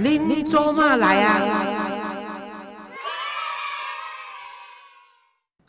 您您做嘛来啊？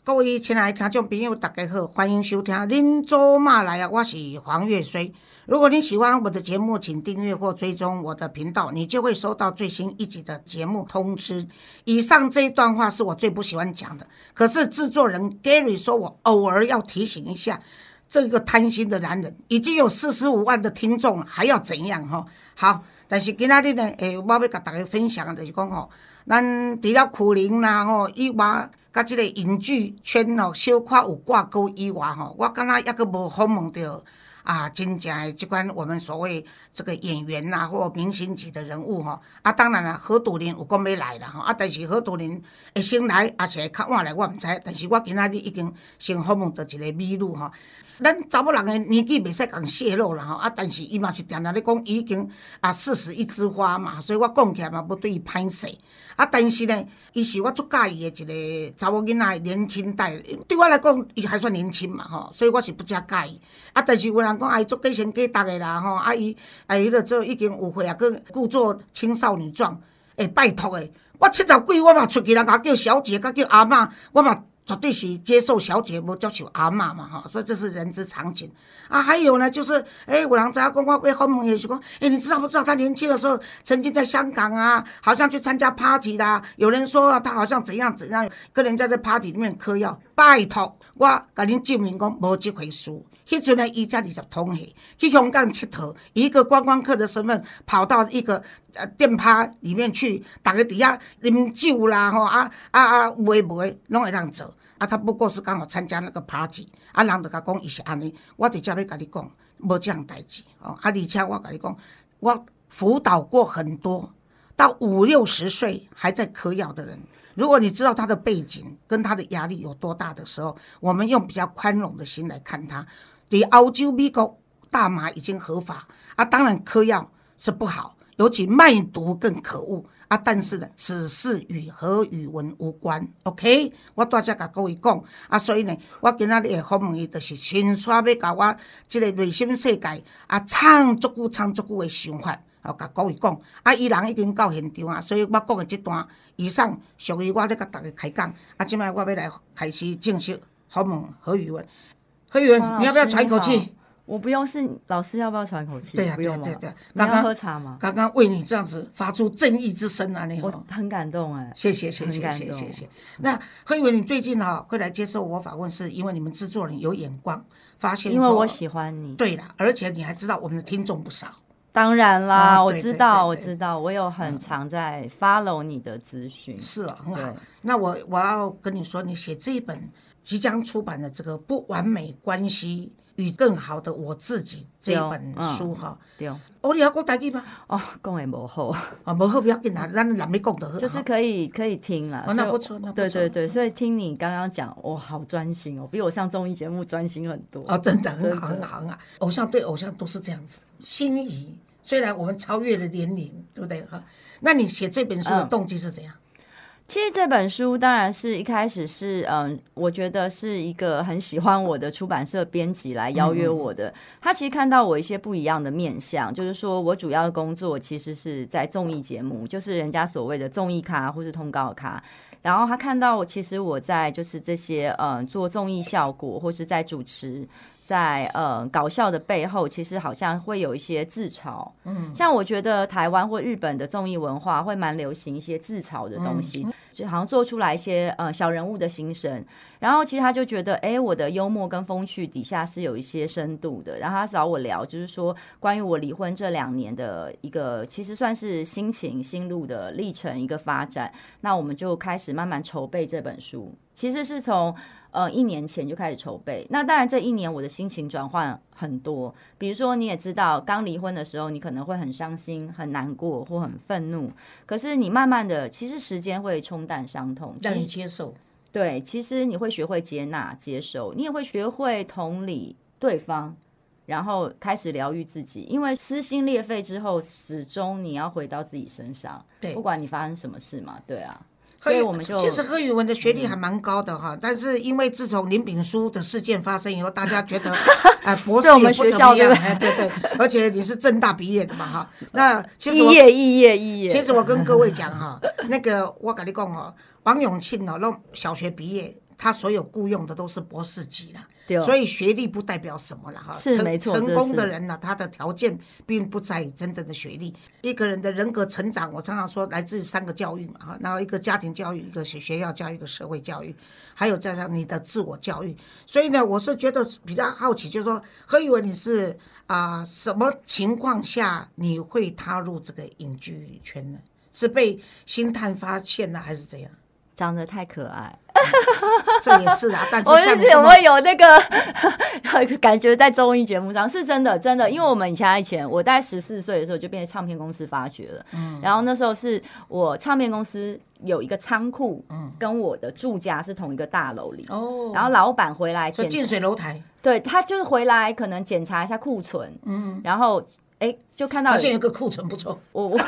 各位亲爱的听众朋友，大家好，欢迎收听《您做嘛来啊》，我是黄月水。如果你喜欢我的节目，请订阅或追踪我的频道，你就会收到最新一集的节目通知。以上这一段话是我最不喜欢讲的，可是制作人 Gary 说我偶尔要提醒一下。这个贪心的男人已经有四十五万的听众了，还要怎样哈？好，但是今仔日呢，诶，我要甲大家分享的就是讲吼，咱除了苦灵啦吼以外，甲即个影剧圈吼小可有挂钩以外吼，我感觉抑阁无访问到啊，真正的即款我们所谓这个演员呐或明星级的人物吼。啊，当然啦，何杜林有讲要来啦吼，啊，但是何杜林会先来，还是会较晚来，我毋知。但是我今仔日已经先访问到一个美女吼。咱查某人的年纪袂使共泄露啦吼，啊，但是伊嘛是定定咧讲，伊已经啊四十一枝花嘛，所以我讲起来嘛，要对伊歹势。啊，但是呢，伊是我足介意的一个查某囡仔的，年轻代，对我来讲，伊还算年轻嘛吼，所以我是不加介意。啊，但是有人讲，啊，伊做计先计达的啦吼，啊，伊啊，伊了做已经有岁啊，佫故作青少女状，诶，拜托诶，我七十几，我嘛出去人家叫小姐，甲叫阿嬷，我嘛。绝对是接受小姐不叫求阿妈嘛哈，所以这是人之常情啊。还有呢，就是哎，五郎在公话被后门也是讲，哎，你知道不知道他年轻的时候曾经在香港啊，好像去参加 party 啦。有人说啊他好像怎样怎样，跟人家在 party 里面嗑药。拜托，我甲您证明讲无这回事。迄阵呢，伊才二十通岁，去香港佚佗，以一个观光客的身份跑到一个呃店趴里面去，逐个伫遐啉酒啦吼，啊啊啊，卖卖拢会当做。啊，他不过是刚好参加那个 party，啊，人就甲讲伊是安尼，我直接要甲你讲，无这样代志哦。啊，而且我甲你讲，我辅导过很多到五六十岁还在嗑药的人。如果你知道他的背景跟他的压力有多大的时候，我们用比较宽容的心来看他。你澳洲、美国大麻已经合法，啊，当然嗑药是不好，尤其卖毒更可恶。啊，但是呢，此事与何宇文无关，OK？我大只甲各位讲，啊，所以呢，我今仔日诶访问伊，就是亲刷要甲我即个内心世界啊，唱足久、唱足久的想法，哦，甲各位讲。啊，伊人已经到现场啊，所以我讲的即段以上属于我咧甲逐个开讲。啊，即摆我要来开始正式访问何宇文。何宇文，你要不要喘一口气？我不用，是老师要不要喘口气？对呀，不用对对。刚刚喝茶吗？刚刚为你这样子发出正义之声啊！你我很感动哎，谢谢谢谢谢谢谢。那何以为你最近哈会来接受我访问，是因为你们制作人有眼光，发现因为我喜欢你。对了，而且你还知道我们的听众不少。当然啦，我知道我知道，我有很常在 follow 你的资讯。是啊，很好。那我我要跟你说，你写这一本即将出版的这个不完美关系。与更好的我自己这本书哈，对，哦，你要讲台语吗？哦，讲的无好，啊，无好不要紧啊，咱南边讲的好，就是可以可以听了，那不错，那对对对，所以听你刚刚讲，我，好专心哦，比我上综艺节目专心很多。哦，真的很好很好啊，偶像对偶像都是这样子，心仪，虽然我们超越了年龄，对不对？哈？那你写这本书的动机是怎样？其实这本书当然是一开始是嗯，我觉得是一个很喜欢我的出版社编辑来邀约我的。他其实看到我一些不一样的面相，就是说我主要的工作其实是在综艺节目，就是人家所谓的综艺咖或是通告咖。然后他看到我其实我在就是这些嗯做综艺效果或是在主持。在呃搞笑的背后，其实好像会有一些自嘲。嗯，像我觉得台湾或日本的综艺文化会蛮流行一些自嘲的东西，就好像做出来一些呃小人物的心声。然后其实他就觉得，哎，我的幽默跟风趣底下是有一些深度的。然后他找我聊，就是说关于我离婚这两年的一个，其实算是心情心路的历程一个发展。那我们就开始慢慢筹备这本书，其实是从。呃，一年前就开始筹备。那当然，这一年我的心情转换很多。比如说，你也知道，刚离婚的时候，你可能会很伤心、很难过或很愤怒。可是你慢慢的，其实时间会冲淡伤痛，让你接受。对，其实你会学会接纳、接受，你也会学会同理对方，然后开始疗愈自己。因为撕心裂肺之后，始终你要回到自己身上。对，不管你发生什么事嘛，对啊。所以我们就其实贺宇文的学历还蛮高的哈，但是因为自从林炳书的事件发生以后，大家觉得哎 博士也不怎么样，哎对对，而且你是正大毕业的嘛哈，那其实肄我业毕业毕业。其实我跟各位讲哈，那个我跟你讲哦，王永庆哦，那小学毕业，他所有雇佣的都是博士级的。对所以学历不代表什么了哈，成是没错成功的人呢，他的条件并不在于真正的学历。一个人的人格成长，我常常说来自于三个教育嘛哈，然后一个家庭教育，一个学学校教育，一个社会教育，还有加上你的自我教育。所以呢，我是觉得比较好奇，就是说何宇文你是啊、什么情况下你会踏入这个影剧圈呢？是被星探发现了还是怎样？长得太可爱，这也是啊，但是我就是有没有那个 感觉在综艺节目上是真的真的，因为我们以前以前我大概十四岁的时候就被唱片公司发掘了，嗯。然后那时候是我唱片公司有一个仓库，嗯。跟我的住家是同一个大楼里。哦，然后老板回来近水楼台，对他就是回来可能检查一下库存，嗯，然后哎就看到发有现有个库存不错，我我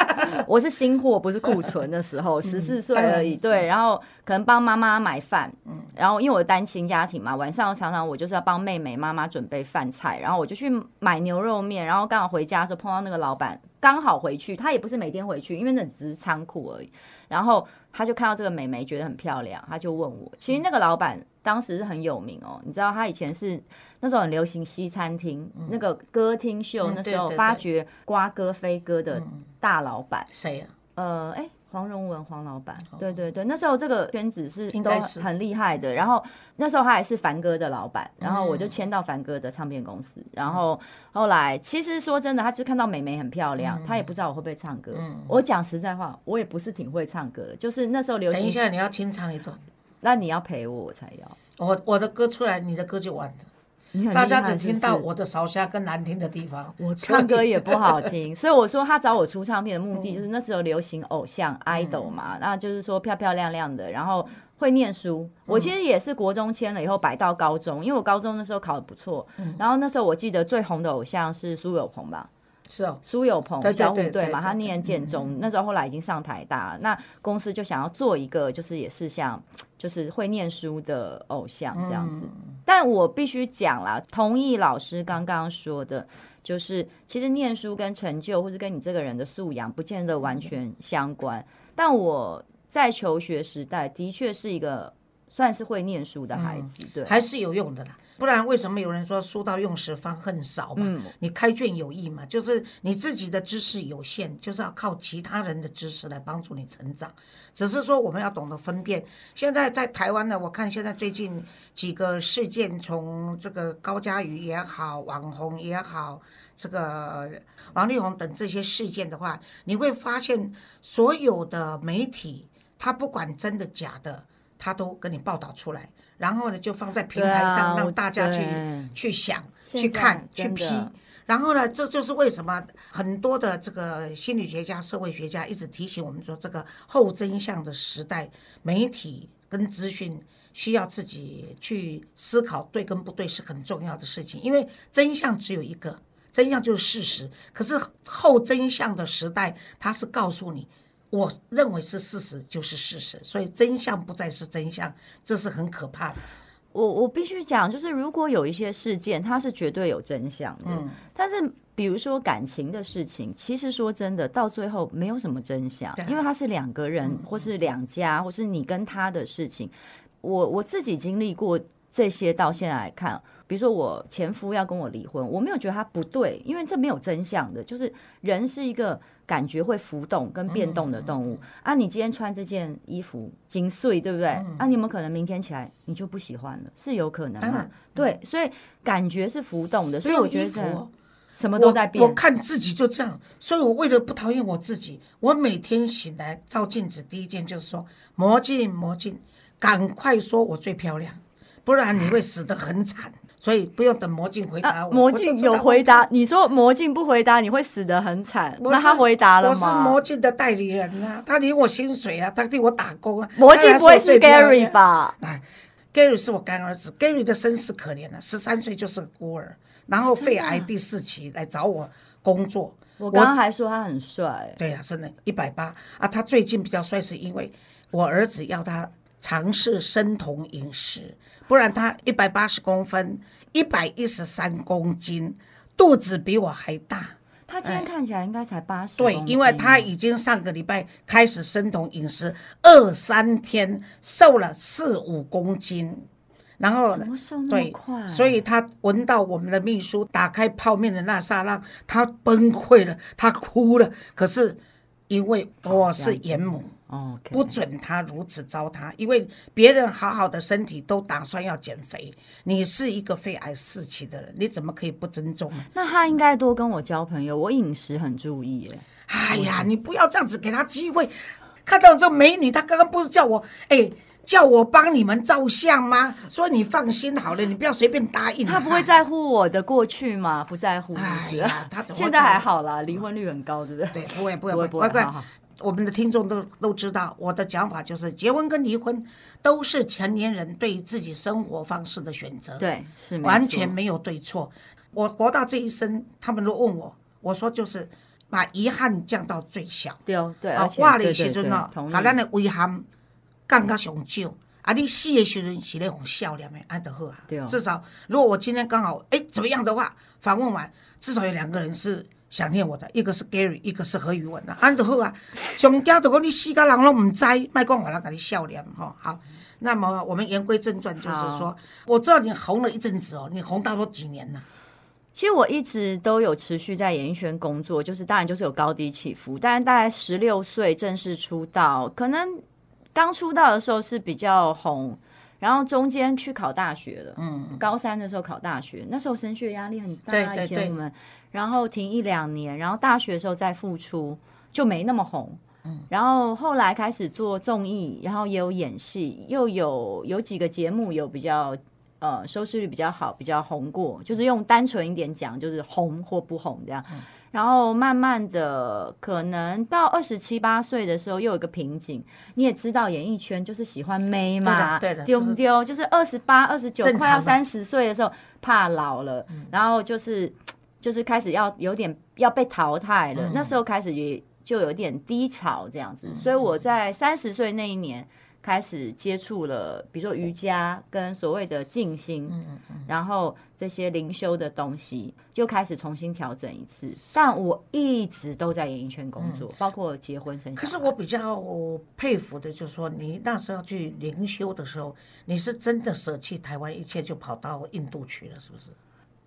我是新货，不是库存的时候，十四岁而已。对，然后可能帮妈妈买饭，嗯然后因为我单亲家庭嘛，晚上常常我就是要帮妹妹妈妈准备饭菜，然后我就去买牛肉面，然后刚好回家的时候碰到那个老板，刚好回去，他也不是每天回去，因为那只是仓库而已。然后他就看到这个美眉，觉得很漂亮，他就问我，其实那个老板当时是很有名哦，你知道他以前是那时候很流行西餐厅，那个歌厅秀，嗯那时候发掘瓜哥飞哥的大老板，谁啊？呃，哎，黄荣文黄老板，对对对，那时候这个圈子是都应该是很厉害的。然后那时候他还是凡哥的老板，然后我就签到凡哥的唱片公司。然后后来其实说真的，他就看到美眉很漂亮，他也不知道我会不会唱歌。我讲实在话，我也不是挺会唱歌的，就是那时候流行，等一下你要清唱一段，那你要陪我我才要。我我的歌出来，你的歌就完了。大家只听到我的烧虾跟难听的地方，我唱歌也不好听，所以我说他找我出唱片的目的就是那时候流行偶像 idol 嘛，那就是说漂漂亮亮的，然后会念书。我其实也是国中签了以后摆到高中，因为我高中那时候考的不错，然后那时候我记得最红的偶像是苏有朋吧。是哦，苏有朋小虎对队嘛，他念建中，那时候后来已经上台大了。那公司就想要做一个，就是也是像就是会念书的偶像这样子。但我必须讲啦，同意老师刚刚说的，就是其实念书跟成就，或是跟你这个人的素养，不见得完全相关。但我在求学时代，的确是一个算是会念书的孩子，对。还是有用的啦。不然为什么有人说书到用时方恨少嘛？嗯你开卷有益嘛？就是你自己的知识有限，就是要靠其他人的知识来帮助你成长。只是说我们要懂得分辨。现在在台湾呢，我看现在最近几个事件，从这个高嘉瑜也好，网红也好，这个王力宏等这些事件的话，你会发现所有的媒体，他不管真的假的，他都跟你报道出来。然后呢，就放在平台上，让大家去、去想、去看、去批。然后呢，这就是为什么很多的这个心理学家、社会学家一直提醒我们说，这个后真相的时代，媒体跟资讯需要自己去思考对跟不对是很重要的事情，因为真相只有一个，真相就是事实。可是后真相的时代，它是告诉你。我认为是事实就是事实，所以真相不再是真相，这是很可怕的。我我必须讲，就是如果有一些事件，它是绝对有真相的，嗯但是比如说感情的事情，其实说真的，到最后没有什么真相因为它是两个人，或是两家，或是你跟他的事情。我我自己经历过这些，到现在来看，比如说我前夫要跟我离婚，我没有觉得他不对，因为这没有真相的，就是人是一个感觉会浮动跟变动的动物、啊。你今天穿这件衣服紧碎，对不对？啊，你有没有可能明天起来你就不喜欢了？是有可能嘛？对，所以感觉是浮动的，所以我觉得什么都在变我。我看自己就这样，所以我为了不讨厌我自己，我每天醒来照镜子，第一件就是说魔镜魔镜，赶快说我最漂亮，不然你会死得很惨。所以不用等魔镜回答啊，我。魔镜有回答，你说魔镜不回答，你会死得很惨。那他回答了吗我是？魔镜的代理人啊，他领我薪水啊，他替我打工啊。魔镜不会是 Gary？吧？哎，Gary 是我干儿子，Gary 的身世可怜啊，十三岁就是个孤儿，然后肺癌第四期来找我工作。我刚刚还说他很帅，对呀、真的，一百八啊！他最近比较帅，是因为我儿子要他尝试生酮饮食，不然他一百八十公分，一百一十三公斤，肚子比我还大。他今天看起来应该才八十。对，因为他已经上个礼拜开始生酮饮食，二三天瘦了四五公斤，然后怎么瘦那么对快？，所以他闻到我们的秘书打开泡面的那刹那，他崩溃了，他哭了。可是因为我是严母，不准他如此糟蹋，因为别人好好的身体都打算要减肥，你是一个肺癌四期的人，你怎么可以不尊重呢？那他应该多跟我交朋友，我饮食很注意耶。哎呀，你不要这样子给他机会。看到这美女，他刚刚不是叫我哎。叫我帮你们照相吗？说你放心好了，你不要随便答应。他不会在乎我的过去吗？不在乎，是不是哎呀他现在还好啦，离婚率很高，对不对？对，不会不会不会不会。我们的听众都都知道，我的讲法就是，结婚跟离婚都是成年人对自己生活方式的选择。对，是完全没有对错。我活到这一生，他们都问我，我说就是把遗憾降到最小。对哦对，啊而，且活的对对对时阵哦，同意把咱的遗憾降到上少。啊，你死的时阵是咧用笑脸的，安得好啊对哦。至少如果我今天刚好哎怎么样的话，访问完至少有两个人是想念我的，一个是 Gary，一个是何宇文啊，安得好啊。上惊就讲你死甲人拢唔知，卖讲我人甲你笑脸吼。好，那么我们言归正传，就是说，我知道你红了一阵子哦，你红到多几年呢？其实我一直都有持续在演艺圈工作，就是当然就是有高低起伏，但是大概十六岁正式出道，可能刚出道的时候是比较红，然后中间去考大学了，嗯，高三的时候考大学，那时候升学压力很大，以前我们，然后停一两年，然后大学的时候再复出，就没那么红。然后后来开始做综艺，然后也有演戏，又有有几个节目有比较呃收视率比较好，比较红过，就是用单纯一点讲，就是红或不红这样。然后慢慢的，可能到二十七八岁的时候，又有一个瓶颈。你也知道，演艺圈就是喜欢妹嘛，对的对的丢不丢？就是二十八、二十九，快要三十岁的时候，怕老了，然后就是就是开始要有点要被淘汰了。那时候开始也就有点低潮这样子，所以我在三十岁那一年开始接触了，比如说瑜伽跟所谓的静心，然后这些灵修的东西，又开始重新调整一次。但我一直都在演艺圈工作，包括结婚生。可是我比较佩服的，就是说你那时候去灵修的时候，你是真的舍弃台湾一切，就跑到印度去了，是不是？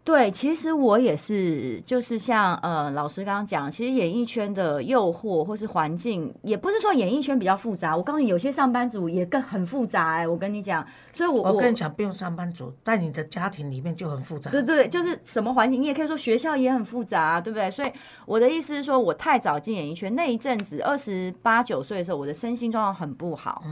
对，其实我也是，就是像呃老师刚刚讲，其实演艺圈的诱惑或是环境，也不是说演艺圈比较复杂。我告诉你，有些上班族也更很复杂哎、我跟你讲，所以我我跟你讲，不用上班族，在你的家庭里面就很复杂。对对，就是什么环境，你也可以说学校也很复杂、啊，对不对？所以我的意思是说，我太早进演艺圈那一阵子，二十八九岁的时候，我的身心状况很不好。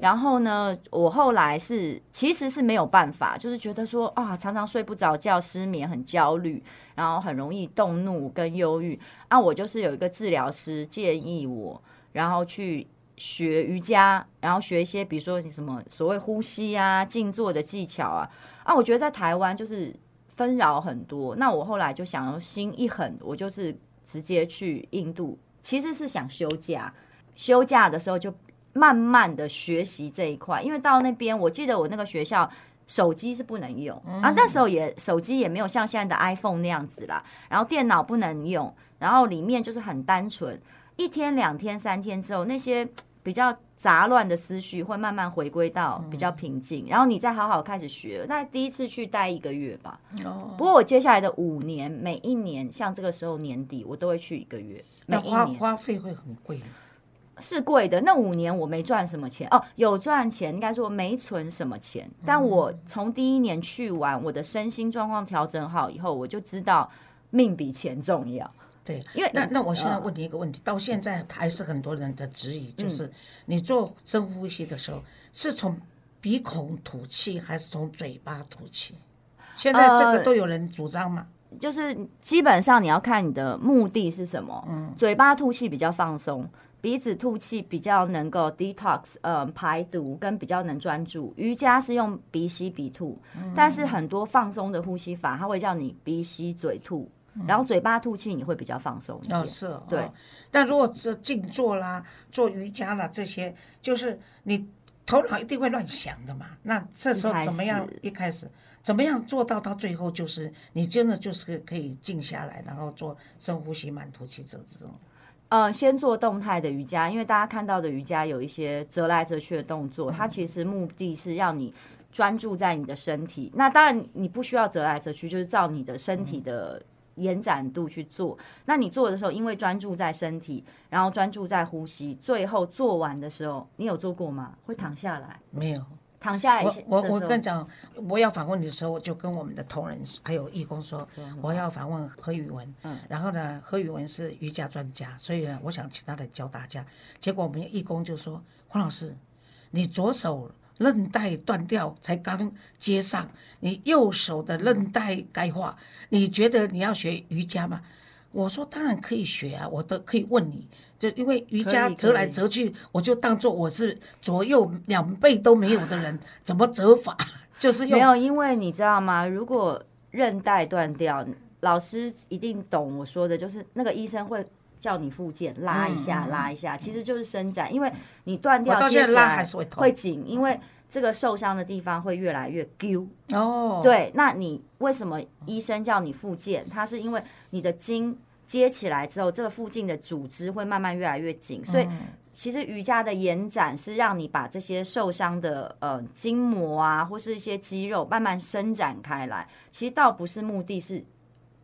然后呢，我后来是其实是没有办法，就是觉得说啊，常常睡不着觉，失眠，很焦虑，然后很容易动怒跟忧郁。啊，我就是有一个治疗师建议我，然后去学瑜伽，然后学一些比如说你什么所谓呼吸啊、静坐的技巧啊。啊，我觉得在台湾就是纷扰很多。那我后来就想要心一狠，我就是直接去印度，其实是想休假。休假的时候就慢慢的学习这一块，因为到那边，我记得我那个学校手机是不能用、啊，那时候也手机也没有像现在的 iPhone 那样子啦，然后电脑不能用，然后里面就是很单纯，一天、两天、三天之后，那些比较杂乱的思绪会慢慢回归到比较平静，然后你再好好开始学。那第一次去待一个月吧，哦，不过我接下来的五年，每一年像这个时候年底，我都会去一个月，每那花。花费会很贵吗。是贵的。那五年我没赚什么钱哦，有赚钱，应该说没存什么钱。但我从第一年去完，我的身心状况调整好以后，我就知道命比钱重要。对，因为那那我现在呃问你一个问题，到现在还是很多人的质疑，嗯就是你做深呼吸的时候，是从鼻孔吐气还是从嘴巴吐气？现在这个呃都有人主张嘛？就是基本上你要看你的目的是什么。嗯，嘴巴吐气比较放松，鼻子吐气比较能够 detox，呃，排毒跟比较能专注。瑜伽是用鼻吸鼻吐，但是很多放松的呼吸法，它会叫你鼻吸嘴吐。然后嘴巴吐气你会比较放松一点。哦，是哦，对哦。但如果是静坐啦、做瑜伽啦这些，就是你头脑一定会乱想的嘛。那这时候怎么样？一开始怎么样做到到最后，就是你真的就是可以静下来，然后做深呼吸、慢吐气这这种。呃，先做动态的瑜伽，因为大家看到的瑜伽有一些折来折去的动作，它其实目的是让你专注在你的身体。那当然你不需要折来折去，就是照你的身体的延展度去做。那你做的时候，因为专注在身体，然后专注在呼吸，最后做完的时候，你有做过吗？会躺下来，没有，躺下来我我我跟你讲，我要访问你的时候，我就跟我们的同仁还有义工说，我要访问何宇文。嗯然后呢，何宇文是瑜伽专家，所以呢，我想请他来教大家。结果我们义工就说：“黄老师，你左手韧带断掉才刚接上，你右手的韧带钙化，你觉得你要学瑜伽吗？”我说：“当然可以学啊，我都可以问你。”就因为瑜伽折来折去，我就当做我是左右两倍都没有的人，怎么折法？就是用没有，因为你知道吗？如果韧带断掉，老师一定懂我说的，就是那个医生会叫你复健，拉一下，拉一下，其实就是伸展，因为你断掉拉接起来还是会痛会紧，因为这个受伤的地方会越来越揪。哦，对，那你为什么医生叫你复健？它是因为你的筋接起来之后，这个附近的组织会慢慢越来越紧，所以嗯其实瑜伽的延展是让你把这些受伤的呃筋膜啊，或是一些肌肉慢慢伸展开来。其实倒不是目的是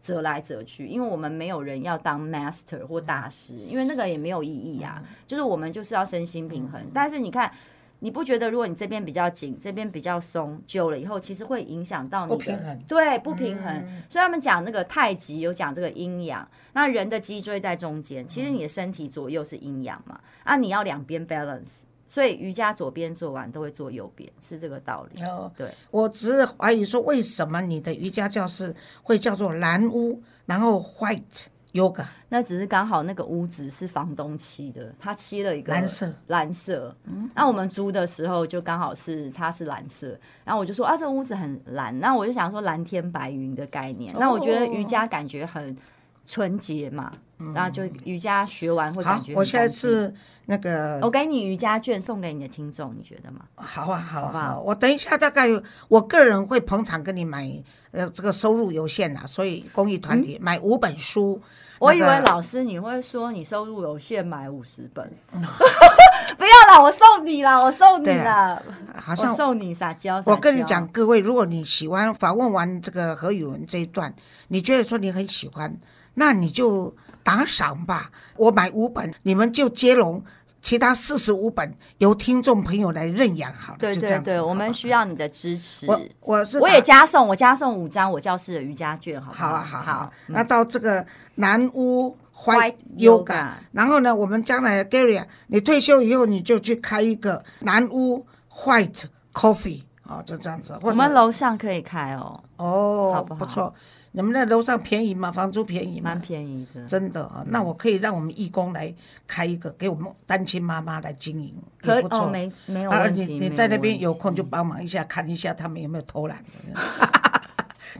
折来折去，因为我们没有人要当 master 或大师，因为那个也没有意义啊。就是我们就是要身心平衡。但是你看。你不觉得，如果你这边比较紧，这边比较松，久了以后，其实会影响到你的不平衡对，不平衡。所以他们讲那个太极有讲这个阴阳，那人的脊椎在中间，其实你的身体左右是阴阳嘛，啊，你要两边 balance。所以瑜伽左边做完都会做右边，是这个道理。哦，对，我只是怀疑说，为什么你的瑜伽教室会叫做蓝屋，然后 White Yoga 那只是刚好那个屋子是房东漆的，他漆了一个蓝色，蓝色。嗯那我们租的时候就刚好是它是蓝色，然后我就说啊，这屋子很蓝，那我就想说蓝天白云的概念。那我觉得瑜伽感觉很纯洁嘛，然后就瑜伽学完会感觉，好我下次那个我给你瑜伽券送给你的听众，你觉得吗？好啊，好啊，不好好，我等一下大概我个人会捧场跟你买，呃，这个收入有限啊，所以公益团体买五本书。嗯我以为老师你会说你收入有限，买五十本，不要啦，我送你啦，我送你对啦，好像送你撒娇。我跟你娇讲，，各位，如果你喜欢访问完这个何宇文这一段，你觉得说你很喜欢，那你就打赏吧。我买五本，你们就接龙，其他四十五本由听众朋友来认养好了。对对对，我们需要你的支持。我我是我也加送，我加送五张我教室的瑜伽券，好不好好啊好好好，那到这个南屋 White White Yoga 然后呢，我们将来 Gary，啊你退休以后你就去开一个南屋 White Coffee，哦，就这样子。我们楼上可以开哦，哦，好不好错。你们那楼上便宜吗？房租便宜吗蛮？便宜的。真的啊，那我可以让我们义工来开一个，给我们单亲妈妈来经营，可也不错。哦，没没有啊，问题。你你在那边有空就帮忙一下，看一下他们有没有偷懒。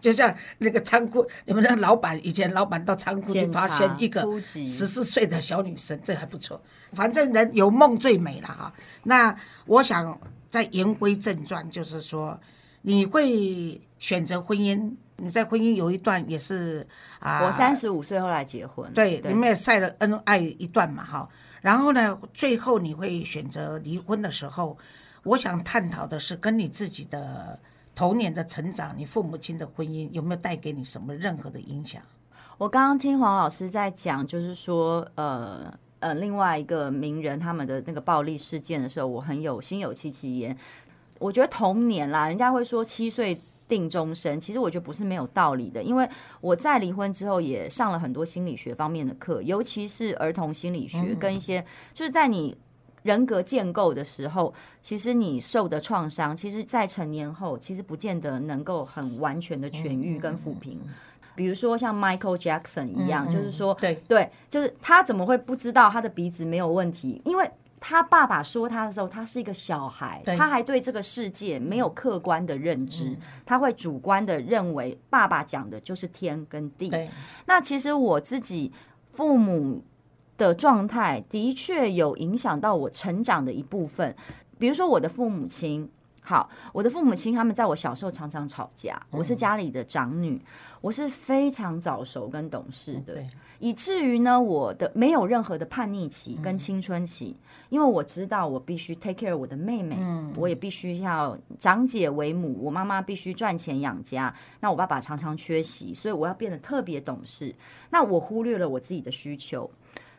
就像那个仓库，你们那个老板以前老板到仓库去检发现一个十四岁的小女生，这还不错。反正人有梦最美了哈。那我想再言归正传，就是说你会选择婚姻，你在婚姻有一段也是啊，我三十五岁后来结婚，对，你们也晒了恩爱一段嘛，哈。然后呢，最后你会选择离婚的时候，我想探讨的是跟你自己的童年的成长，你父母亲的婚姻有没有带给你什么任何的影响？我刚刚听黄老师在讲，就是说，呃呃，另外一个名人他们的那个暴力事件的时候，我很有心有戚戚焉。我觉得童年啦，人家会说七岁定终身，其实我觉得不是没有道理的，因为我在离婚之后也上了很多心理学方面的课，尤其是儿童心理学跟一些，就是在你。人格建构的时候，其实你受的创伤，其实，在成年后，其实不见得能够很完全的痊愈跟抚平。比如说像 Michael Jackson 一样，就是说，对对，就是他怎么会不知道他的鼻子没有问题？因为他爸爸说他的时候，他是一个小孩，他还对这个世界没有客观的认知，他会主观的认为爸爸讲的就是天跟地。那其实我自己父母的状态的确有影响到我成长的一部分，比如说我的父母亲。好，我的父母亲他们在我小时候常常吵架，我是家里的长女，我是非常早熟跟懂事的，对，以至于呢，我的没有任何的叛逆期跟青春期，因为我知道我必须 take care 我的妹妹，我也必须要长姐为母，我妈妈必须赚钱养家，那我爸爸常常缺席，所以我要变得特别懂事，那我忽略了我自己的需求。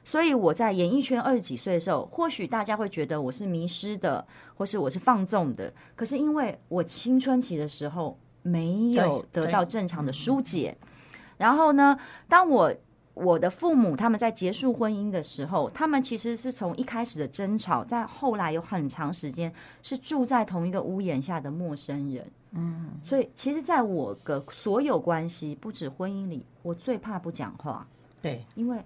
所以我在演艺圈二十几岁的时候，或许大家会觉得我是迷失的，或是我是放纵的。可是因为我青春期的时候没有得到正常的疏解，然后呢，当我我的父母他们在结束婚姻的时候，他们其实是从一开始的争吵，在后来有很长时间是住在同一个屋檐下的陌生人。嗯，所以其实，在我的所有关系，不止婚姻里，我最怕不讲话，对，因为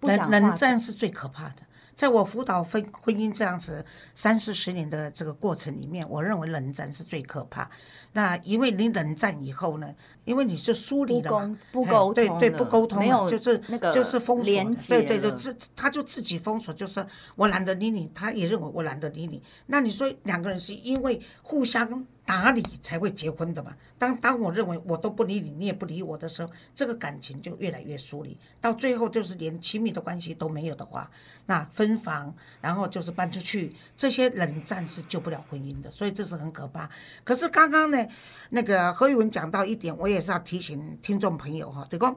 冷冷战是最可怕的。在我辅导婚婚姻这样子三四十年的这个过程里面，我认为冷战是最可怕。那因为你冷战以后呢，因为你是疏离的嘛不沟，不哎沟对对，不沟通就是那个就是封锁对对对，自他就自己封锁，就是我懒得理你，他也认为我懒得理你。那你说两个人是因为互相打理才会结婚的嘛？当当我认为我都不理你，你也不理我的时候，这个感情就越来越疏离，到最后就是连亲密的关系都没有的话，那分房，然后就是搬出去，这些冷战是救不了婚姻的，所以这是很可怕。可是刚刚呢，那个何宇文讲到一点，我也是要提醒听众朋友哈，就讲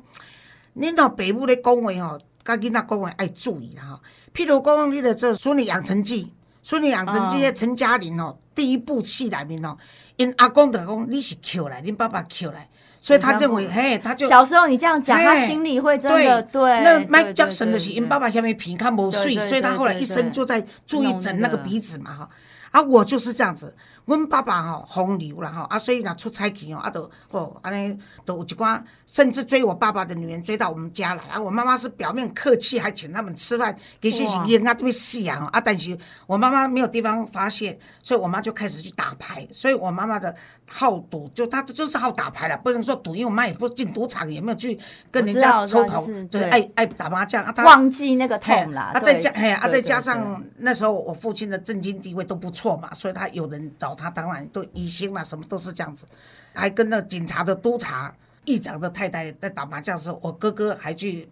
恁到北部咧讲话吼，甲囡仔讲话爱注意啦吼。譬如讲，你的这《孙女养成记》，《孙女养成记》的陈嘉玲哦，第一部戏里面哦，因阿公就讲你是捡来，恁爸爸捡来，所以他认为，嘿，他就小时候你这样讲，他心里会真的对。那对 Mike Jackson 的是因爸爸下面皮看无水，对对所以他后来一生就在注意整那个鼻子嘛哈。啊，我就是这样子，阮爸爸吼风流啦吼，啊，所以若出差去吼，啊，都吼安尼都有一寡，甚至追我爸爸的女人追到我们家来啊。我妈妈是表面客气，还请他们吃饭，其实是哇冤啊，对死啊啊！但是我妈妈没有地方发泄，所以我妈就开始去打牌，所以我妈妈的好赌，就她就是好打牌了，不能说赌，因为我妈也不进赌场，也没有去跟人家抽头，就是爱爱打麻将啊。她忘记那个痛啦。啊，再加嘿啊，再加上那时候我父亲的政经地位都不错嘛，所以他有人找他，当然都疑心了，什么都是这样子。还跟那警察的督察、议长的太太在打麻将的时候，我哥哥还去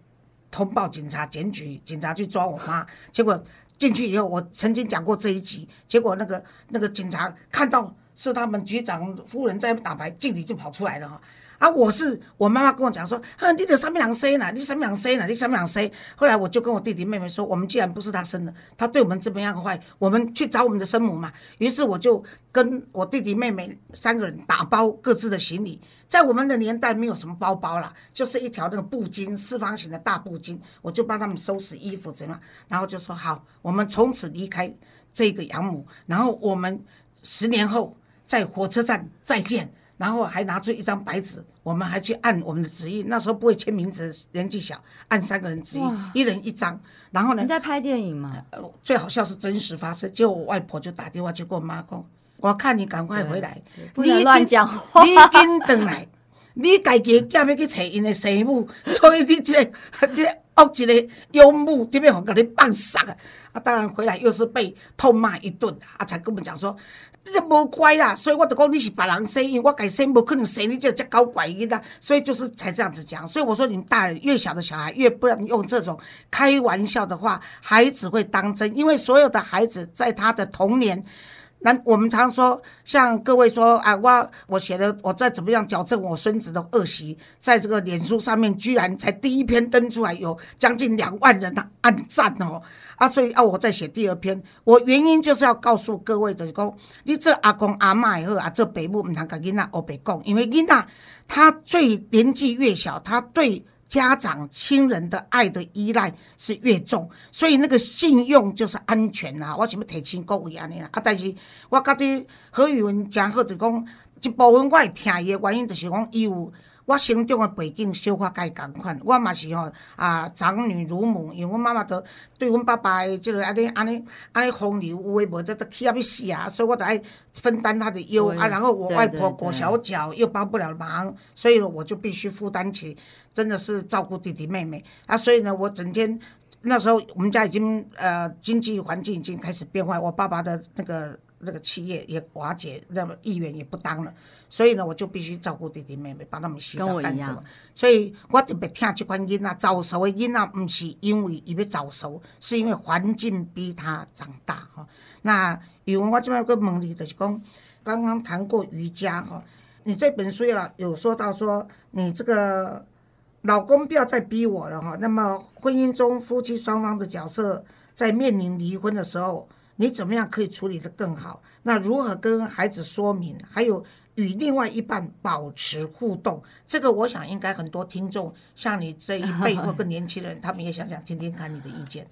通报警察检举，警察去抓我妈，结果进去以后，我曾经讲过这一集，结果那个那个警察看到是他们局长夫人在打牌，经理就跑出来了哈。啊我是我妈妈跟我讲说，哼，你的上面人生呢，你上面人生呢，你上面人生。后来我就跟我弟弟妹妹说，我们既然不是他生的，他对我们这么样坏，我们去找我们的生母嘛。于是我就跟我弟弟妹妹三个人打包各自的行李。在我们的年代没有什么包包啦，就是一条那个布巾，四方形的大布巾，我就帮他们收拾衣服怎么样，然后就说好，我们从此离开这个养母，然后我们十年后在火车站再见。然后还拿出一张白纸，我们还去按我们的指印。那时候不会签名字，年纪小，按三个人指印，一人一张。然后呢你，在拍电影吗？呃最好笑是真实发生。结果我外婆就打电话去跟我妈讲：“我看你赶快回来，不能乱讲话你紧回来，你家己的囝要去找因的生母，所以你这个这个恶一个养母，这边互给你放杀啊！啊，当然回来又是被痛骂一顿啊，才跟我们讲说。你这无乖啦，所以我就讲你是别人生，因为我家生无可能生你这这搞怪囡仔，所以就是才这样子讲。所以我说你们大人越小的小孩越不能用这种开玩笑的话，孩子会当真，因为所有的孩子在他的童年。那我们常说，像各位说啊，我我写的，我再怎么样矫正我孙子的恶习，在这个脸书上面居然才第一篇登出来，有将近两万人的按赞哦。啊，所以啊，我再写第二篇，我原因就是要告诉各位的，是讲你这阿公阿嬷也好，啊，这北母唔通甲囡仔黑白讲，因为囡仔他最年纪越小，他对家长亲人的爱的依赖是越重，所以那个信用就是安全啦。我想要提醒各位安尼啦，啊，但是我觉得何宇文讲好就讲一部分我会听伊的原因，就是讲伊有我成长的背景小可甲伊共款，我嘛是吼啊长女如母，因为阮妈妈都对阮爸爸的即个安尼安尼安尼风流，有诶无这都气啊要死啊，所以我都爱分担他的忧啊。然后我外婆裹小脚又帮不了忙，所以我就必须负担起，真的是照顾弟弟妹妹啊。所以呢，我整天那时候我们家已经呃经济环境已经开始变坏，我爸爸的那个那个企业也瓦解，那么议员也不当了。所以呢，我就必须照顾弟弟妹妹，帮他们洗澡干什么。所以我特别听这款囡仔早熟的囡仔，不是因为伊要早熟，是因为环境逼他长大哈。那语文我这边个问你，就是讲刚刚谈过瑜伽哈，你这本书啊有说到说你这个老公不要再逼我了哈。那么婚姻中夫妻双方的角色在面临离婚的时候，你怎么样可以处理的更好？那如何跟孩子说明？还有与另外一半保持互动，这个我想应该很多听众，像你这一辈或更年轻人，他们也想想听听看你的意见。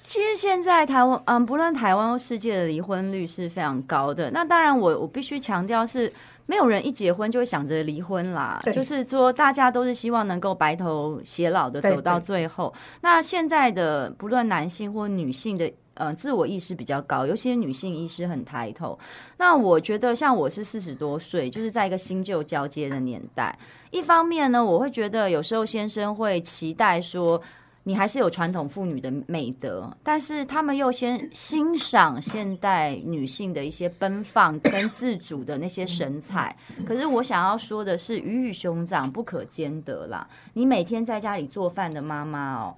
其实现在台湾，嗯，不论台湾或世界的离婚率是非常高的。那当然我，我必须强调是，没有人一结婚就会想着离婚啦。对就是说，大家都是希望能够白头偕老的走到最后。那现在的不论男性或女性的。呃，自我意识比较高，尤其是女性意识很抬头。那我觉得，像我是四十多岁，就是在一个新旧交接的年代。一方面呢，我会觉得有时候先生会期待说，你还是有传统妇女的美德，但是他们又先欣赏现代女性的一些奔放跟自主的那些神采。可是我想要说的是，鱼与熊掌不可兼得啦。你每天在家里做饭的妈妈哦，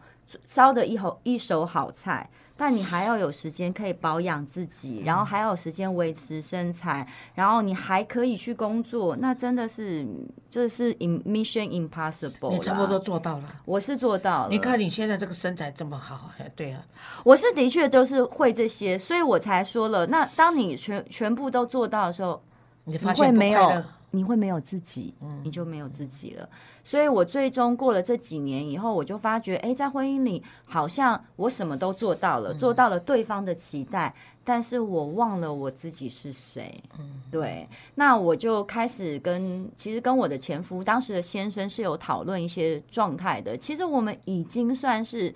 烧的一口一手好菜。但你还要有时间可以保养自己，然后还要有时间维持身材，然后你还可以去工作，那真的是这是 in mission impossible。你差不多，做到了。我是做到了。你看你现在这个身材这么好，哎，对啊，我是的确就是会这些，所以我才说了。那当你全全部都做到的时候，你发现不没有你会没有自己，你就没有自己了。所以我最终过了这几年以后，我就发觉，哎，在婚姻里好像我什么都做到了，做到了对方的期待，但是我忘了我自己是谁。对，那我就开始跟其实跟我的前夫当时的先生是有讨论一些状态的。其实我们已经算是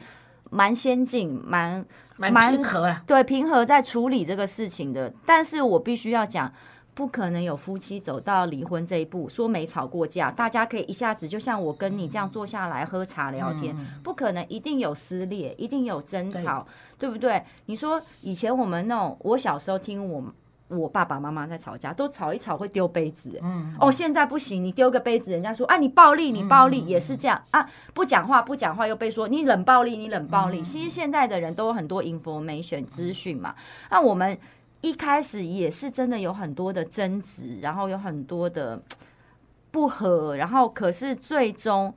蛮先进、蛮蛮蛮平和了。对平和在处理这个事情的，但是我必须要讲。不可能有夫妻走到离婚这一步，说没吵过架，大家可以一下子就像我跟你这样坐下来喝茶聊天，不可能，一定有撕裂，一定有争吵，对不对？你说以前我们那种，我小时候听我我爸爸妈妈在吵架，都吵一吵会丢杯子，嗯，哦，现在不行，你丢个杯子，人家说啊你暴力，你暴力，也是这样啊，不讲话不讲话又被说你冷暴力，你冷暴力。其实现在的人都有很多 information 资讯嘛，那我们。一开始也是真的有很多的争执，然后有很多的 不和，然后可是最终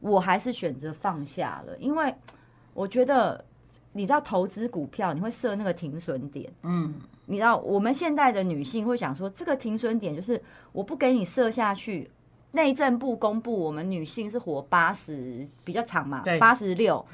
我还是选择放下了，因为我觉得你知道投资股票你会设那个停损点，嗯，你知道我们现代的女性会想说这个停损点就是我不给你设下去。内政部公布，我们女性是活八十比较长嘛，八十六，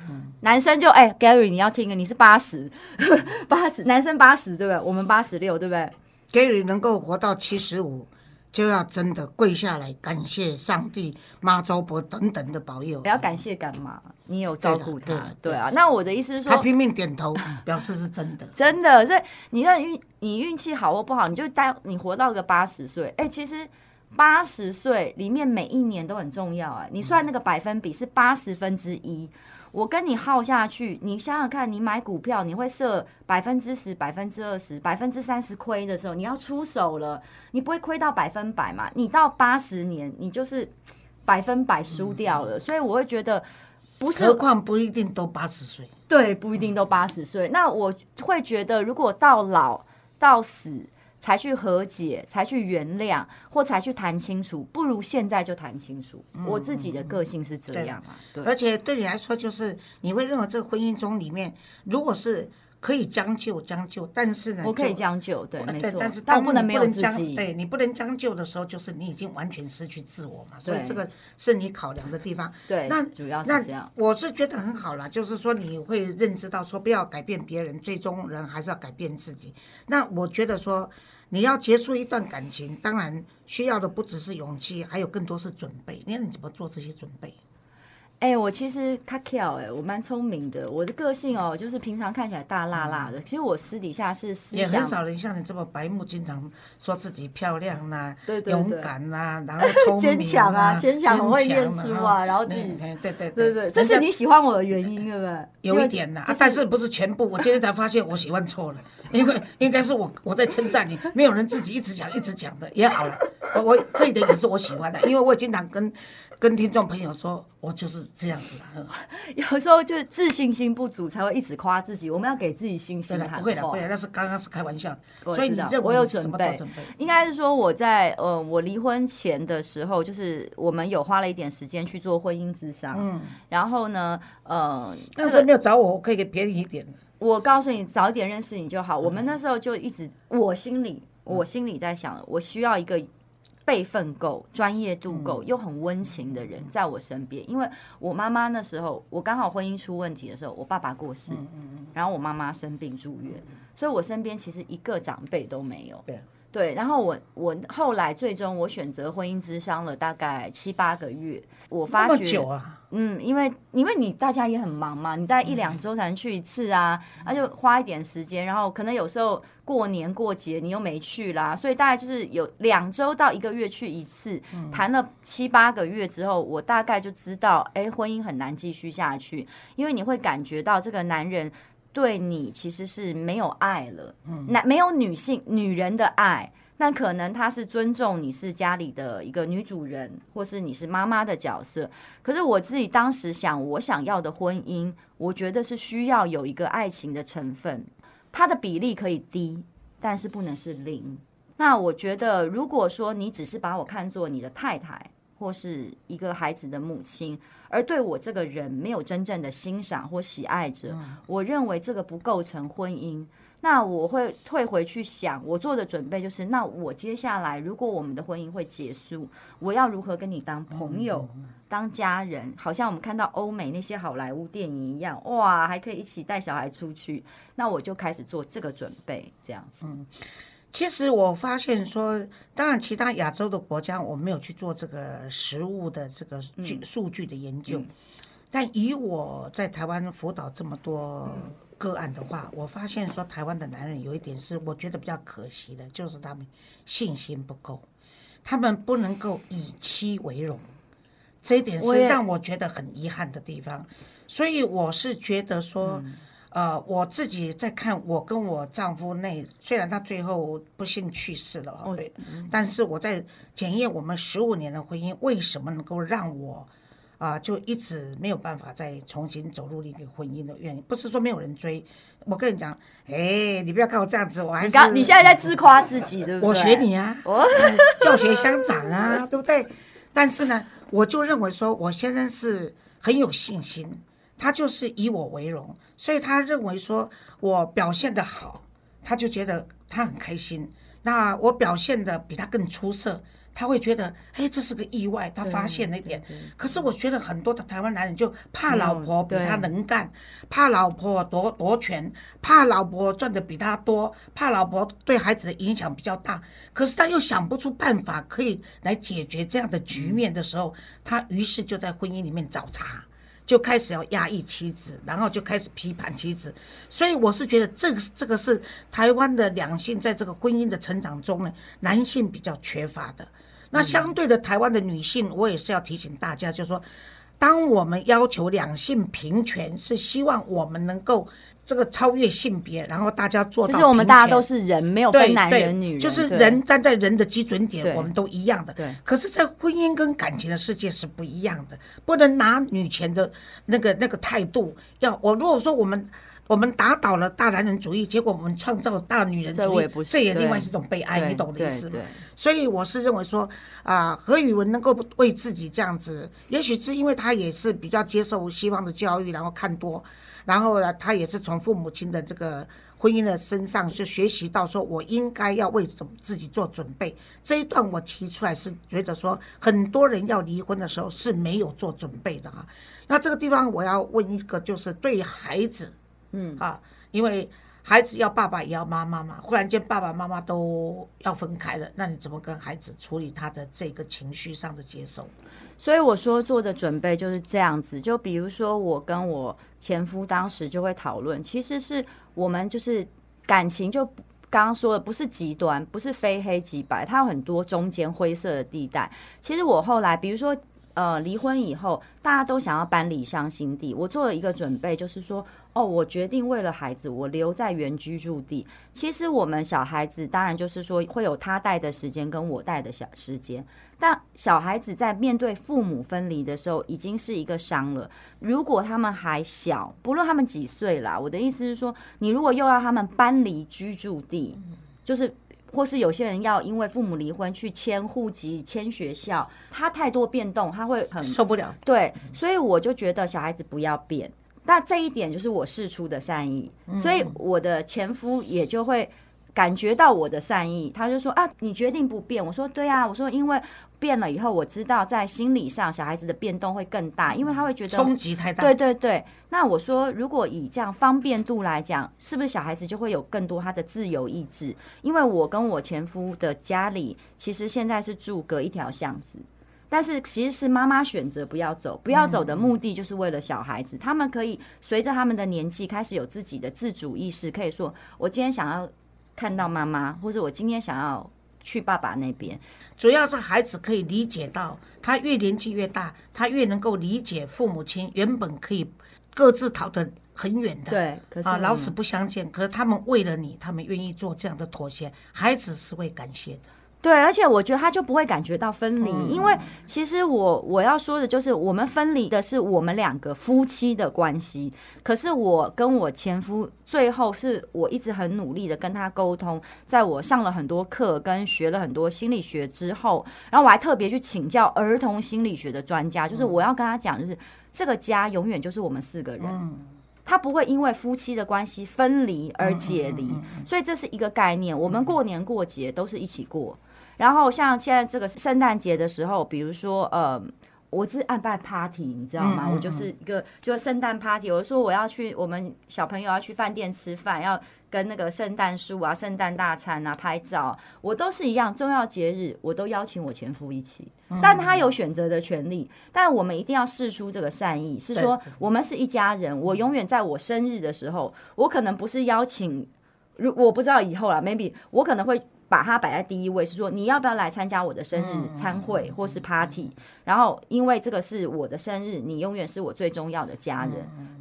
男生就哎、Gary 你要听啊，你是八十，八十男生八十对不对？我们八十六对不对？Gary 能够活到七十五，就要真的跪下来感谢上帝、妈周伯等等的保佑也。要感谢干嘛？你有照顾他对啊。那我的意思是说，他拼命点头，表示是真的。真的，所以你看运你运气好或不好，你就待你活到个八十岁，哎、其实八十岁里面每一年都很重要啊。你算那个百分比是八十分之一，我跟你耗下去，你想想看，你买股票你会设百分之十、百分之二十、百分之三十亏的时候，你要出手了，你不会亏到百分百嘛？你到八十年，你就是百分百输掉了，所以我会觉得。不是何况不一定都八十岁。对，不一定都八十岁。那我会觉得，如果到老到死才去和解，才去原谅，或才去谈清楚，不如现在就谈清楚。我自己的个性是这样啊，对。而且对你来说，就是你会认为这个婚姻中里面，如果是可以将就将就，但是呢，我可以将就，对，没，错。但是但当不能没有自将己。对你不能将就的时候，就是你已经完全失去自我嘛，所以这个是你考量的地方。对，那主要是这样。我是觉得很好啦，就是说你会认知到说不要改变别人，最终人还是要改变自己。那我觉得说你要结束一段感情，当然需要的不只是勇气，还有更多是准备。你看你怎么做这些准备？哎、我其实卡巧哎，我蛮聪明的。我的个性哦，就是平常看起来大辣辣的，其实我私底下是思也很少人像你这么白目，经常说自己漂亮啦、对对对勇敢啦、然后聪明、坚强啊坚强很会念书啊然后自己那对对对对，这是你喜欢我的原因，对不对？有一点呐、啊，但是不是全部？我今天才发现我喜欢错了，因为应该是我我在称赞你，没有人自己一直讲一直讲的也好了。我我这一点也是我喜欢的，因为我也经常跟跟听众朋友说，我就是这样子啊。有时候就是自信心不足，才会一直夸自己。我们要给自己信，心喊不会的，不会的，那是刚刚是开玩笑。我所以你知道认为我有准备？应该是说我在呃，我离婚前的时候，就是我们有花了一点时间去做婚姻咨商。嗯，然后呢，呃，那时候没有找我，我可以给便宜一点。我告诉你，早一点认识你就好。我们那时候就一直，我心里，我心里在想，我需要一个辈分够、专业度够又很温情的人在我身边。因为我妈妈那时候，我刚好婚姻出问题的时候，我爸爸过世，然后我妈妈生病住院，所以我身边其实一个长辈都没有。对对，然后我我后来最终我选择婚姻之商了大概七八个月，我发那么觉久啊，嗯，因为因为你大家也很忙嘛，你大概一两周才能去一次啊，那、就花一点时间，然后可能有时候过年过节你又没去啦，所以大概就是有两周到一个月去一次，谈了七八个月之后，我大概就知道，哎，婚姻很难继续下去，因为你会感觉到这个男人。对你其实是没有爱了，男没有女性女人的爱，那可能他是尊重你是家里的一个女主人，或是你是妈妈的角色。可是我自己当时想，我想要的婚姻，我觉得是需要有一个爱情的成分，它的比例可以低，但是不能是零。那我觉得，如果说你只是把我看作你的太太，或是一个孩子的母亲，而对我这个人没有真正的欣赏或喜爱着，我认为这个不构成婚姻。那我会退回去想，我做的准备就是，那我接下来如果我们的婚姻会结束，我要如何跟你当朋友、当家人？好像我们看到欧美那些好莱坞电影一样，哇，还可以一起带小孩出去。那我就开始做这个准备，这样子。其实我发现说，当然其他亚洲的国家我没有去做这个实物的这个据数据的研究，但以我在台湾辅导这么多个案的话，我发现说台湾的男人有一点是我觉得比较可惜的，就是他们信心不够，他们不能够以妻为荣，这一点是让我觉得很遗憾的地方。所以我是觉得说，呃，我自己在看我跟我丈夫那，虽然他最后不幸去世了，哦对，但是我在检验我们十五年的婚姻，为什么能够让我啊、就一直没有办法再重新走入另一个婚姻的原因，不是说没有人追。我跟你讲，哎，你不要看我这样子，我还你是刚你现在在自夸自己，对不对？我学你啊，教学相长啊，对不对？但是呢，我就认为说，我先生是很有信心，他就是以我为荣，所以他认为说我表现的好，他就觉得他很开心。那我表现的比他更出色，他会觉得，哎，这是个意外，他发现了一点。可是我觉得很多的台湾男人就怕老婆比他能干，怕老婆夺夺权，怕老婆赚的比他多，怕老婆对孩子的影响比较大。可是他又想不出办法可以来解决这样的局面的时候，他于是就在婚姻里面找茬。就开始要压抑妻子，然后就开始批判妻子，所以我是觉得这个是这个是台湾的两性在这个婚姻的成长中呢，男性比较缺乏的。那相对的，台湾的女性，我也是要提醒大家，就是说，当我们要求两性平权，是希望我们能够这个超越性别，然后大家做到就是我们大家都是人，没有对分男人、女人，就是人站在人的基准对点，我们都一样的。对可是，在婚姻跟感情的世界是不一样的，不能拿女权的那个那个态度。要我如果说我们我们打倒了大男人主义，结果我们创造大女人主义这也另外是一种悲哀，你懂我的意思吗？所以我是认为说，啊、何宇文能够为自己这样子，也许是因为他也是比较接受西方的教育，然后看多，然后呢，他也是从父母亲的这个婚姻的身上就学习到说，我应该要为怎自己做准备。这一段我提出来是觉得说，很多人要离婚的时候是没有做准备的啊。那这个地方我要问一个，就是对孩子，嗯啊，因为孩子要爸爸也要妈妈嘛，忽然间爸爸妈妈都要分开了，那你怎么跟孩子处理他的这个情绪上的接受？所以我说做的准备就是这样子，就比如说我跟我前夫当时就会讨论，其实是我们就是感情就刚刚说的不是极端，不是非黑即白，它有很多中间灰色的地带。其实我后来比如说。呃，离婚以后，大家都想要搬离乡新地。我做了一个准备，就是说，哦，我决定为了孩子，我留在原居住地。其实我们小孩子，当然就是说会有他带的时间跟我带的小时间。但小孩子在面对父母分离的时候，已经是一个伤了。如果他们还小，不论他们几岁啦，我的意思是说，你如果又要他们搬离居住地，就是。或是有些人要因为父母离婚去迁户籍、迁学校，他太多变动，他会很受不了。对，所以我就觉得小孩子不要变。那这一点就是我示出的善意，所以我的前夫也就会。感觉到我的善意，他就说啊，你决定不变。我说对啊，我说因为变了以后，我知道在心理上小孩子的变动会更大，因为他会觉得冲击太大。对对对，那我说如果以这样方便度来讲，是不是小孩子就会有更多他的自由意志？因为我跟我前夫的家里其实现在是住隔一条巷子，但是其实是妈妈选择不要走，不要走的目的就是为了小孩子，他们可以随着他们的年纪开始有自己的自主意识，可以说我今天想要。看到妈妈，或者我今天想要去爸爸那边，主要是孩子可以理解到，他越年纪越大，他越能够理解父母亲原本可以各自逃得很远的，对，啊，老死不相见。可是他们为了你，他们愿意做这样的妥协，孩子是会感谢的。对，而且我觉得他就不会感觉到分离，因为其实我我要说的就是，我们分离的是我们两个夫妻的关系。可是我跟我前夫最后是我一直很努力的跟他沟通，在我上了很多课跟学了很多心理学之后，然后我还特别去请教儿童心理学的专家，就是我要跟他讲，就是这个家永远就是我们四个人，他不会因为夫妻的关系分离而解离，所以这是一个概念。我们过年过节都是一起过。然后像现在这个圣诞节的时候，比如说，呃，我是安排 party，你知道吗？我就是一个就圣诞 party。我说我要去，我们小朋友要去饭店吃饭，要跟那个圣诞树啊、圣诞大餐啊拍照，我都是一样。重要节日我都邀请我前夫一起，但他有选择的权利。但我们一定要试出这个善意，是说我们是一家人。我永远在我生日的时候，我可能不是邀请，如我不知道以后啊，maybe 我可能会。把它摆在第一位，是说你要不要来参加我的生日餐会或是 party？然后因为这个是我的生日，你永远是我最重要的家人，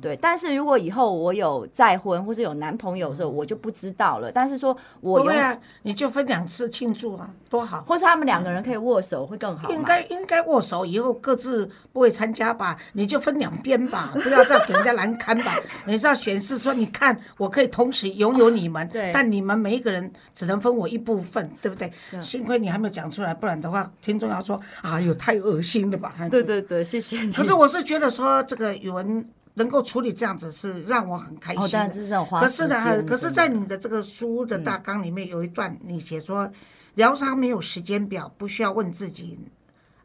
对。但是如果以后我有再婚或是有男朋友的时候，我就不知道了。但是说我对啊，你就分两次庆祝啊，多好。或是他们两个人可以握手会更好。应该应该握手，以后各自不会参加吧？你就分两边吧，不要再给人家难堪吧。你是要显示说，你看我可以同时拥有你们，对，但你们每一个人只能分我一部分，对不对？幸亏你还没有讲出来，不然的话，听众要说啊，呦，太恶心了吧？对对对，谢谢。可是我是觉得说，这个语文能够处理这样子，是让我很开心的。可是呢，可是在你的这个书的大纲里面有一段，你写说疗伤没有时间表，不需要问自己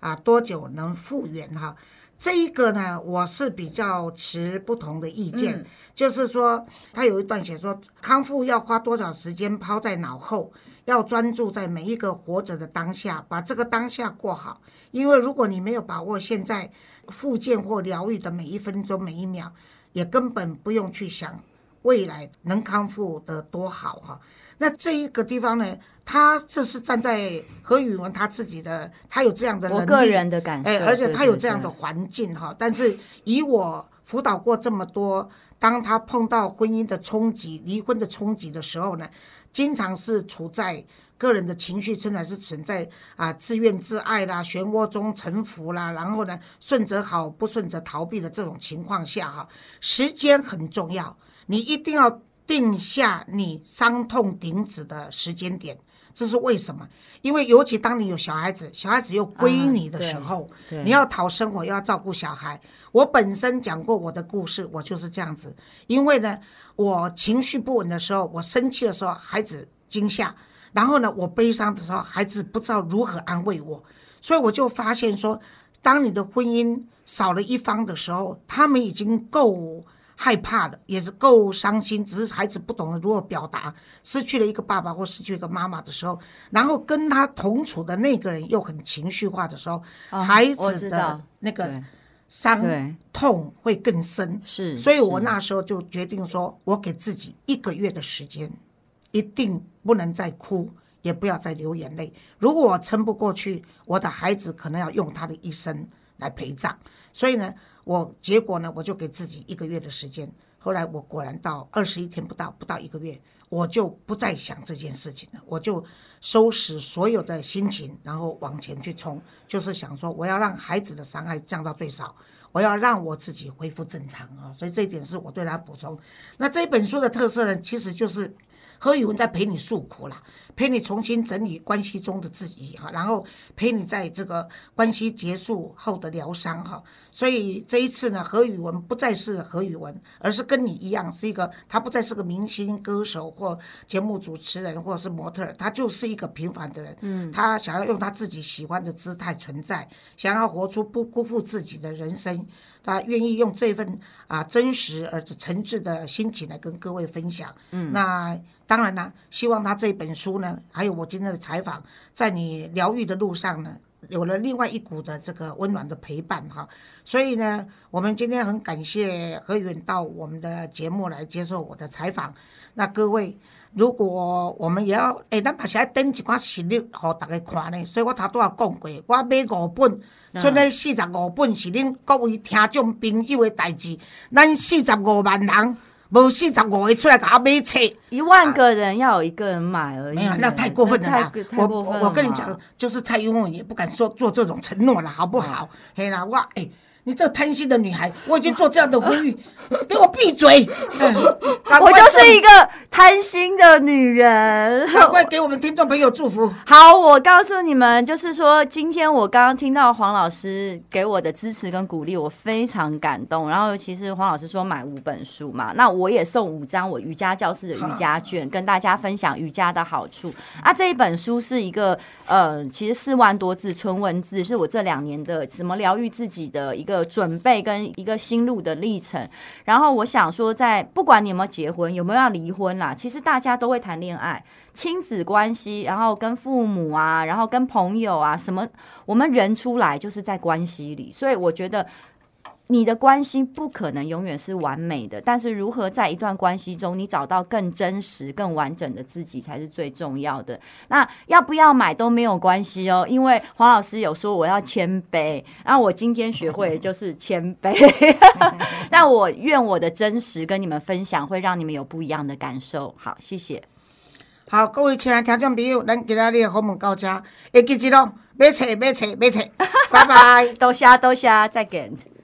啊多久能复原哈。这一个呢，我是比较持不同的意见，就是说他有一段写说康复要花多少时间抛在脑后。要专注在每一个活着的当下，把这个当下过好。因为如果你没有把握现在复健或疗愈的每一分钟每一秒，也根本不用去想未来能康复的多好哈。那这一个地方呢，他这是站在何宇文他自己的，他有这样的能力，个人的感受，哎，而且他有这样的环境哈。但是以我辅导过这么多，当他碰到婚姻的冲击、离婚的冲击的时候呢？经常是处在个人的情绪，甚至是存在啊自怨自艾啦、漩涡中沉浮啦，然后呢顺则好，不顺则逃避的这种情况下哈，时间很重要，你一定要定下你伤痛停止的时间点。这是为什么？因为尤其当你有小孩子，小孩子又归你的时候，你要讨生活，要照顾小孩。我本身讲过我的故事，我就是这样子。因为呢，我情绪不稳的时候，我生气的时候，孩子惊吓；然后呢，我悲伤的时候，孩子不知道如何安慰我。所以我就发现说，当你的婚姻少了一方的时候，他们已经够害怕的，也是够伤心，只是孩子不懂得如何表达，失去了一个爸爸或失去一个妈妈的时候，然后跟他同处的那个人又很情绪化的时候，哦孩子的那个伤痛会更深。是，所以我那时候就决定说，我给自己一个月的时间，一定不能再哭，也不要再流眼泪。如果我撑不过去，我的孩子可能要用他的一生来陪葬。所以呢，我结果呢，我就给自己一个月的时间。后来我果然到二十一天不到，不到一个月，我就不再想这件事情了，我就收拾所有的心情，然后往前去冲，就是想说我要让孩子的伤害降到最少。我要让我自己恢复正常啊，所以这一点是我对他补充。那这本书的特色呢，其实就是何宇文在陪你诉苦啦，陪你重新整理关系中的自己哈，然后陪你在这个关系结束后的疗伤哈。所以这一次呢，何宇文不再是何宇文，而是跟你一样是一个，他不再是个明星歌手或节目主持人或者是模特儿，他就是一个平凡的人。嗯，他想要用他自己喜欢的姿态存在，想要活出不辜负自己的人生。他愿意用这份啊真实而且诚挚的心情来跟各位分享。嗯，那当然啦，希望他这本书呢，还有我今天的采访，在你疗愈的路上呢，有了另外一股的这个温暖的陪伴哈。所以呢，我们今天很感谢何远到我们的节目来接受我的采访。那各位。如果我们也要，哎、咱嘛是爱登一寡实力，互大家看呢。所以我头拄也讲过，我买五本，剩咧四十五本是恁各位听众朋友的代志。咱四十五万人，无四十五个出来给他买册，一万个人要有一个人买而已，没有，那太过分了啦我我我跟你讲，就是蔡英文也不敢说做这种承诺了，好不好？嘿啦，我哎、你这贪心的女孩，我已经做这样的呼吁，给我闭嘴！我就是一个贪心的女人。赶快给我们听众朋友祝福。好，我告诉你们，就是说，今天我刚刚听到黄老师给我的支持跟鼓励，我非常感动。然后，尤其实黄老师说买五本书嘛，那我也送五张我瑜伽教室的瑜伽卷，跟大家分享瑜伽的好处啊。这一本书是一个呃，其实四万多字纯文字，是我这两年的怎么疗愈自己的一个准备跟一个心路的历程。然后我想说在，不管你有没有结婚，有没有要离婚啦，其实大家都会谈恋爱。亲子关系，然后跟父母啊，然后跟朋友啊，什么，我们人出来就是在关系里，所以我觉得你的关系不可能永远是完美的，但是如何在一段关系中，你找到更真实、更完整的自己才是最重要的。那要不要买都没有关系哦，因为黄老师有说我要谦卑，然后我今天学会的就是谦卑。但我愿我的真实跟你们分享，会让你们有不一样的感受。好，谢谢。好，各位亲爱的听众朋友，咱今仔日的访问到这，会记住咯，买册买册买册，拜拜。多谢多谢，再见。